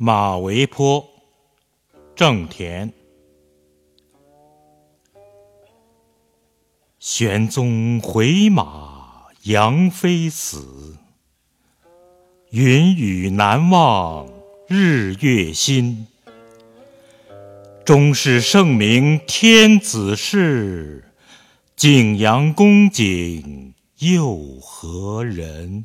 马嵬坡，正田。玄宗回马，杨妃死。云雨难忘日月新。终是圣明天子事，景阳宫景又何人？